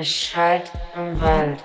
Es schallt im Wald.